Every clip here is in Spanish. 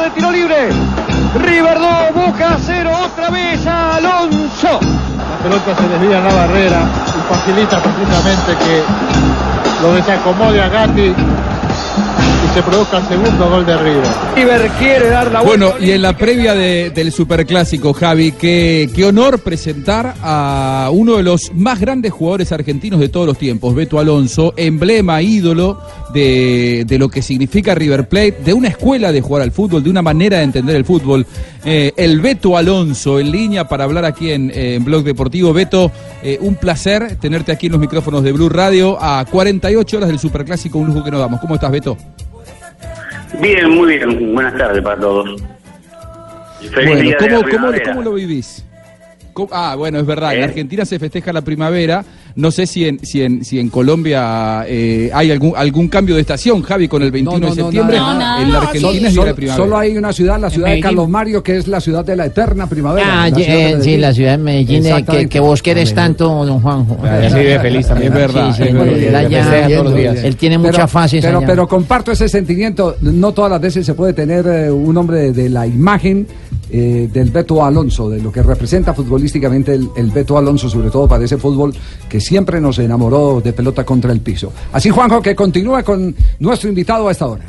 De tiro libre! River 2, Boca 0, otra vez Alonso. La pelota se desvía en la barrera y facilita precisamente que lo desacomode a Gatti y se produzca el segundo gol de River. River quiere dar la vuelta. Bueno, y en la previa de- del Superclásico, Javi, qué, qué honor presentar a uno de los más grandes jugadores argentinos de todos los tiempos, Beto Alonso, emblema, ídolo de, de lo que significa River Plate, de una escuela de jugar al fútbol, de una manera de entender el fútbol. Eh, el Beto Alonso en línea para hablar aquí en, eh, en Blog Deportivo. Beto, eh, un placer tenerte aquí en los micrófonos de Blue Radio a 48 horas del Superclásico, un lujo que nos damos. ¿Cómo estás, Beto? Bien, muy bien. Buenas tardes para todos. Feliz Bueno, ¿cómo, lo vivís? ¿Cómo- Ah, bueno, es verdad. En ¿Eh? Argentina se festeja la primavera. No sé si en, si en, si en Colombia eh, hay algún, algún cambio de estación, Javi, con el 21 No, no, de septiembre. No, nada. En la Argentina Solo, es día de solo- la primavera. solo hay una ciudad, la ciudad de. Carlos Mario, que es la ciudad de la eterna primavera. Ah, la eh, sí, la ciudad de Medellín, eh, que, que vos querés tanto, don Juanjo. Así vive feliz también. Es verdad, Sí, sí, es verdad. Festeja todos los días. Él tiene Pero- muchas fases Pero, allá. pero comparto ese sentimiento. No todas las veces se puede tener eh, un hombre de, de la imagen eh, del Beto Alonso, de lo que representa futbolísticamente el, el Beto Alonso, sobre todo para ese fútbol que siempre nos enamoró de pelota contra el piso. Así, Juanjo, que continúe con nuestro invitado a esta hora.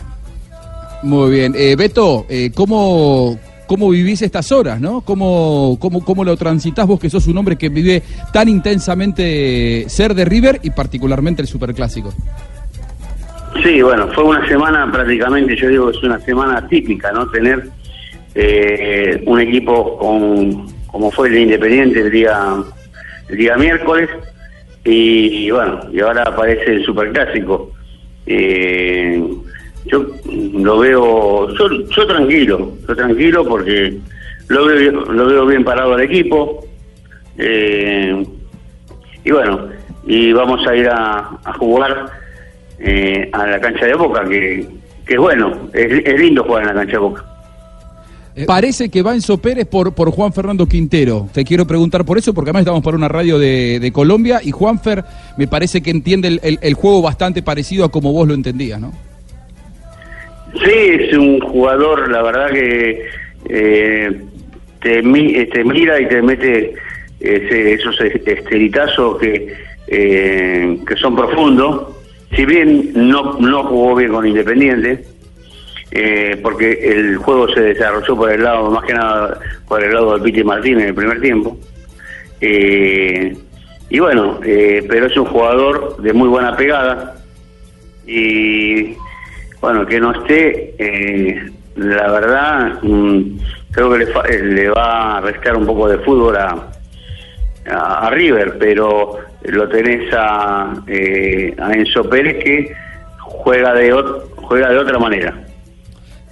Muy bien. Eh, Beto, eh, ¿cómo, ¿cómo vivís estas horas, no? ¿Cómo, cómo, ¿Cómo lo transitas vos, que sos un hombre que vive tan intensamente ser de River y particularmente el Superclásico? Sí, bueno, fue una semana prácticamente, yo digo que es una semana típica, ¿no? Tener eh, un equipo con, como fue el de Independiente el día, el día miércoles, y, bueno, y ahora aparece el Superclásico. Eh, yo lo veo, yo, yo tranquilo, yo tranquilo porque lo veo, lo veo bien parado el equipo. Eh, y bueno, y vamos a ir a, jugar eh, a la cancha de Boca, que, que bueno, es, es lindo jugar en la cancha de Boca. Parece que va Enzo Pérez por, por Juan Fernando Quintero. Te quiero preguntar por eso, porque además estamos para una radio de, de Colombia y Juanfer me parece que entiende el, el- el juego bastante parecido a como vos lo entendías, ¿no? Sí, es un jugador, la verdad que eh, te, mi- eh, te mira y te mete ese- esos es- esteritazos que, eh, que son profundos. Si bien no, no jugó bien con Independiente, eh, porque el juego se desarrolló por el lado, más que nada por el lado de Piti Martín en el primer tiempo. Eh, y bueno, eh, pero es un jugador de muy buena pegada y bueno, que no esté, eh, la verdad, mm, creo que le, eh, le va a restar un poco de fútbol a, a, River, pero lo tenés a, eh, a Enzo Pérez que juega de, juega de otra manera.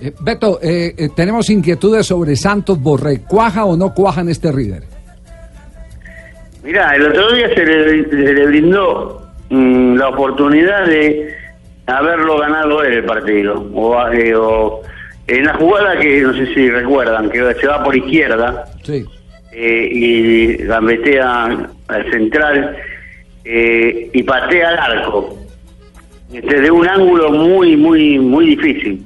Eh, Beto, eh, eh, tenemos inquietudes sobre Santos Borré. ¿Cuaja o no cuaja en este River? Mirá, el otro día se le, se le brindó mm, la oportunidad de haberlo ganado él el partido. O, eh, o en la jugada que no sé si recuerdan, que se va por izquierda Sí. eh, y gambetea al central y patea al arco. Desde un ángulo muy, muy, muy difícil.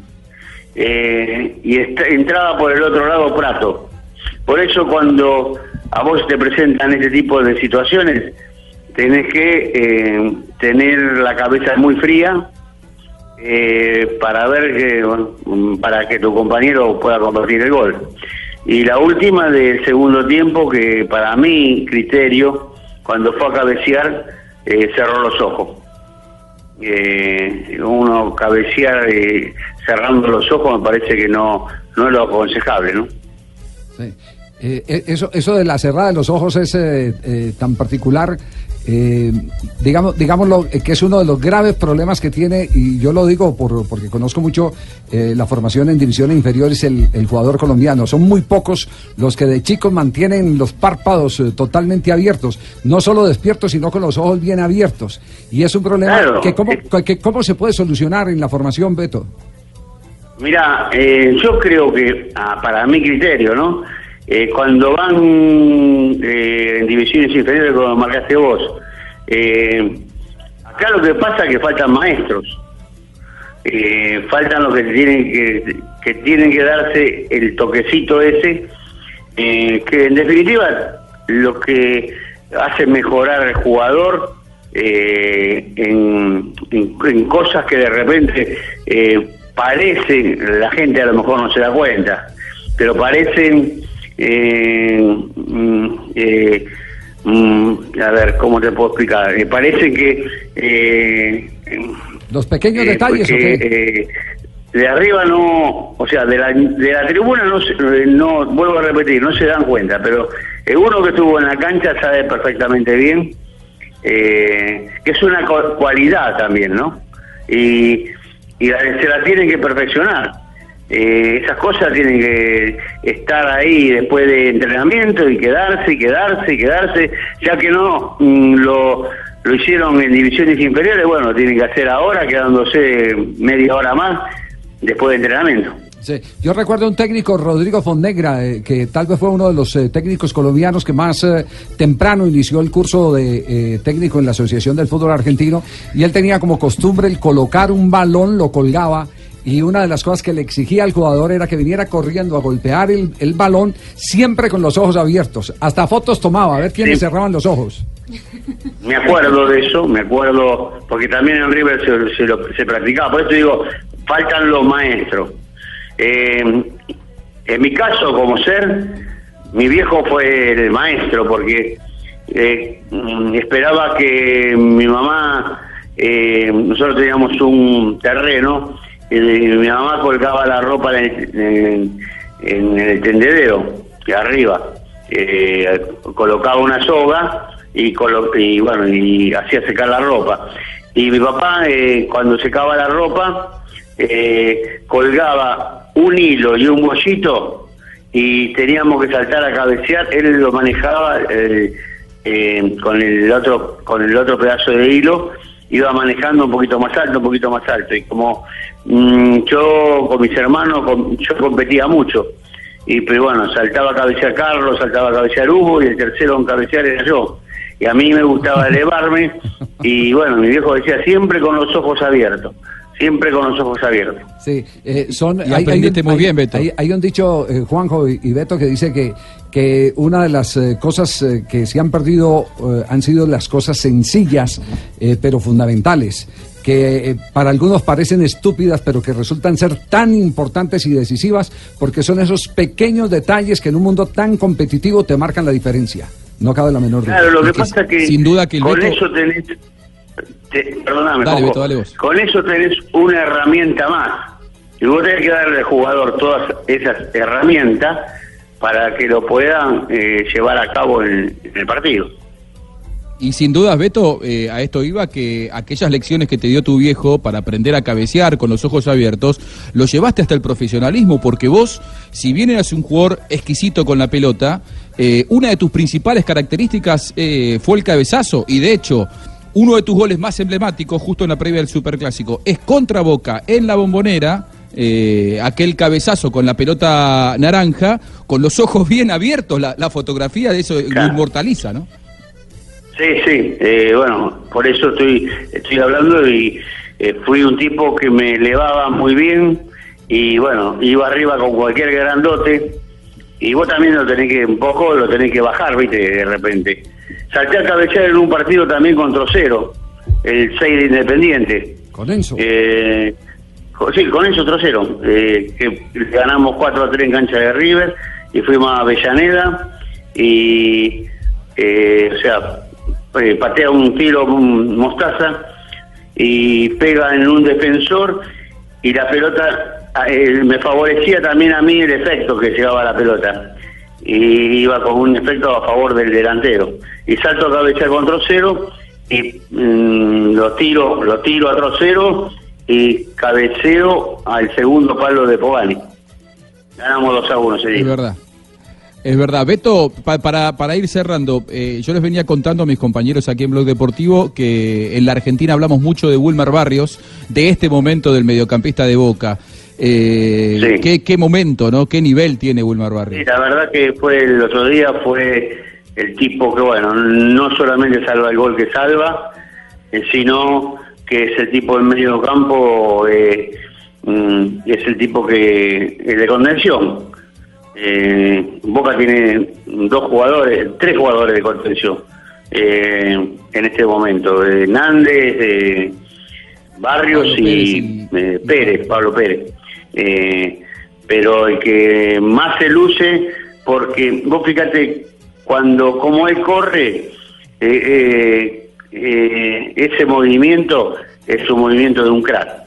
Eh, y entraba por el otro lado Prato. Por eso cuando a vos te presentan este tipo de situaciones, tenés que eh, tener la cabeza muy fría eh, para ver que para que tu compañero pueda convertir el gol. Y la última del segundo tiempo que para mi criterio, cuando fue a cabecear, eh, cerró los ojos. Eh, uno cabecear eh, cerrando los ojos me parece que no, no es lo aconsejable, ¿no? Eh, eh, eso, eso de la cerrada de los ojos es eh, tan particular eh, digamos, digámoslo, eh, que es uno de los graves problemas que tiene, y yo lo digo por, porque conozco mucho eh, la formación en divisiones inferiores, el, el jugador colombiano. Son muy pocos los que de chicos mantienen los párpados eh, totalmente abiertos, no solo despiertos, sino con los ojos bien abiertos. Y es un problema Claro. que, cómo, que cómo se puede solucionar en la formación, Beto. Mira, eh, yo creo que, ah, para mi criterio, ¿no? Eh, cuando van eh, en divisiones inferiores, como marcaste vos, eh, acá lo que pasa es que faltan maestros. Eh, faltan los que tienen que, que tienen que darse el toquecito ese, eh, que en definitiva lo que hace mejorar al jugador eh, en, en- en cosas que de repente parecen, la gente a lo mejor no se da cuenta, pero parecen, eh, mm, eh, mm, a ver, ¿cómo te puedo explicar? Eh, parece que... eh, Los pequeños eh, detalles, ¿o porque, qué? de arriba no, o sea, de la, de la tribuna no, no, vuelvo a repetir, no se dan cuenta, pero uno que estuvo en la cancha sabe perfectamente bien eh, que es una cu- cualidad también, ¿no? Y, y la- se la tienen que perfeccionar. Eh, esas cosas tienen que estar ahí después de entrenamiento y quedarse y quedarse y quedarse, ya que no mm, lo, lo hicieron en divisiones inferiores, bueno, lo tienen que hacer ahora, quedándose media hora más después de entrenamiento. Sí. Yo recuerdo un técnico, Rodrigo Fonnegra, eh, que tal vez fue uno de los eh, técnicos colombianos que más eh, temprano inició el curso de eh, técnico en la Asociación del Fútbol Argentino, y él tenía como costumbre el colocar un balón, lo colgaba, y una de las cosas que le exigía al jugador era que viniera corriendo a golpear el, el balón, siempre con los ojos abiertos. Hasta fotos tomaba, a ver quiénes Sí. cerraban los ojos. Me acuerdo de eso, me acuerdo, porque también en River se, se lo- se practicaba, por eso digo, faltan los maestros. Eh, en mi caso, como ser, mi viejo fue el maestro, porque eh, mm, esperaba que mi mamá, eh, nosotros teníamos un terreno, mi mamá colgaba la ropa en el, en- en el tendedero, de arriba. Eh, colocaba una soga y, colo- y bueno y hacía secar la ropa y mi papá eh, cuando secaba la ropa eh, colgaba un hilo y un bollito y teníamos que saltar a cabecear él lo manejaba eh, eh, con el otro con el otro pedazo de hilo iba manejando un poquito más alto un poquito más alto. Y como mm, yo con mis hermanos yo competía mucho. Y pero bueno, saltaba a cabecear Carlos, saltaba a cabecear Hugo y el tercero en cabecear era yo. Y a mí me gustaba elevarme. Y bueno, mi viejo decía siempre con los ojos abiertos, siempre con los ojos abiertos. Sí, eh, son, Y aprendiste muy bien, Beto. Hay, hay un dicho, eh, Juanjo y, y Beto, que dice que, que una de las eh, cosas eh, que se han perdido eh, han sido las cosas sencillas, eh, pero fundamentales, que para algunos parecen estúpidas, pero que resultan ser tan importantes y decisivas, porque son esos pequeños detalles que en un mundo tan competitivo te marcan la diferencia. No cabe la menor duda. Claro, lo que que pasa es que sin duda que el con Beto- eso tenés, te- perdóname, Dale, Coco. Beto, dale vos. con eso tenés una herramienta más. Y vos tenés que darle al jugador todas esas herramientas para que lo puedan eh, llevar a cabo en- en el partido. Y sin dudas, Beto, eh, a esto iba que aquellas lecciones que te dio tu viejo para aprender a cabecear con los ojos abiertos, lo llevaste hasta el profesionalismo, porque vos, si bien eras un jugador exquisito con la pelota, eh, una de tus principales características fue el cabezazo, y de hecho, uno de tus goles más emblemáticos, justo en la previa del Superclásico, es contra Boca en la bombonera. eh, aquel cabezazo con la pelota naranja, con los ojos bien abiertos, la, la fotografía de eso lo inmortaliza, ¿no? Sí, sí, eh, bueno, por eso estoy, estoy hablando y eh, fui un tipo que me elevaba muy bien y bueno, iba arriba con cualquier grandote y vos también lo tenés que, un poco lo tenés que bajar, viste, de repente. Salté a cabecear en un partido también con Trocero, el 6 de Independiente. Con Enzo. Eh, sí, con eso Trocero, eh, que ganamos 4 a 3 en cancha de River y fuimos a Avellaneda y, eh, o sea, eh, patea un tiro con mostaza y pega en un defensor y la pelota eh, me favorecía también a mí el efecto que llegaba la pelota. Y iba con un efecto a favor del delantero. Y salto a cabeza con trocero y mm, lo tiro, lo tiro a trocero y cabeceo al segundo palo de Pogani. Ganamos 2 a 1 ese Es día. verdad. Es verdad. Beto, pa- para, para ir cerrando, eh, yo les venía contando a mis compañeros aquí en Blog Deportivo que en la Argentina hablamos mucho de Wilmar Barrios, de este momento del mediocampista de Boca. Eh, Sí. ¿qué, qué momento, ¿no? ¿Qué nivel tiene Wilmar Sí, Barrios? la verdad que fue el otro día, fue el tipo que, bueno, no solamente salva el gol que salva, eh, sino que es el tipo del medio campo, eh, mm, es el tipo que es de contención. Eh, Boca tiene dos jugadores, tres jugadores de contención eh, en este momento, eh, Nández, Barrios Pablo Pérez y, Pérez, Pablo Pérez. Eh, pero el que más se luce, porque vos fíjate, cuando como él corre, ese movimiento es un movimiento de un crack.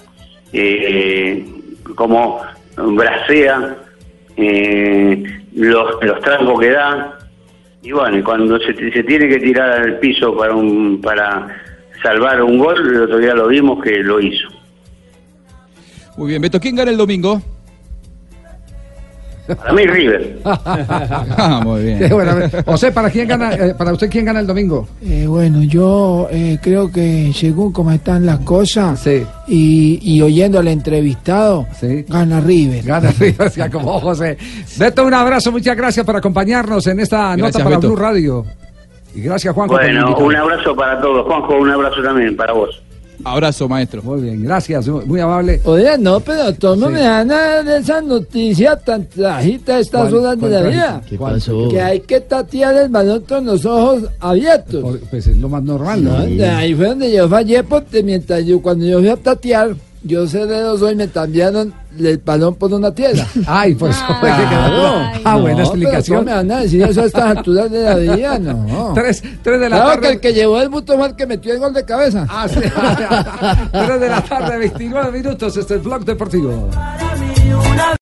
Como bracea, eh, los, los trancos que da, y bueno, cuando se, se tiene que tirar al piso para un para salvar un gol, el otro día lo vimos que lo hizo. Muy bien, Beto, ¿quién gana el domingo? Para mí River. Ah, muy bien. José, ¿para quién gana, eh, para usted quién gana el domingo? Eh, bueno, yo eh, creo que según cómo están las cosas Sí. y, y oyendo al entrevistado, Sí. gana River. Gana River, ya como José. Beto, un abrazo, muchas gracias por acompañarnos en esta Gracias, nota para Beto. Blue Radio. Y gracias, Juanjo. Bueno, un abrazo para todos. Juanjo, un abrazo también para vos. Abrazo, maestro. Muy bien, gracias, muy amable. Oye, no, pero tú no Sí. me dan nada de esa noticia tan trajita a estas ¿Cuál- horas de la vida. ¿Qué pasó? Que hay que tatear el balón con los ojos abiertos. Por- pues es lo más normal, ¿no? Ahí fue donde yo fallé porque mientras yo, cuando yo fui a tatear, yo cerré los ojos y me cambiaron el balón por una tierra. Ay, por eso fue que quedó. Ah, buena No, explicación. pero ¿cómo me van a decir eso a estas alturas de la vida? No. Tres, tres de la Claro que tarde. el que llevó el buto fue el que metió el gol de cabeza. Ah, sí. Tres de la tarde, 29 minutos. Este es el blog deportivo.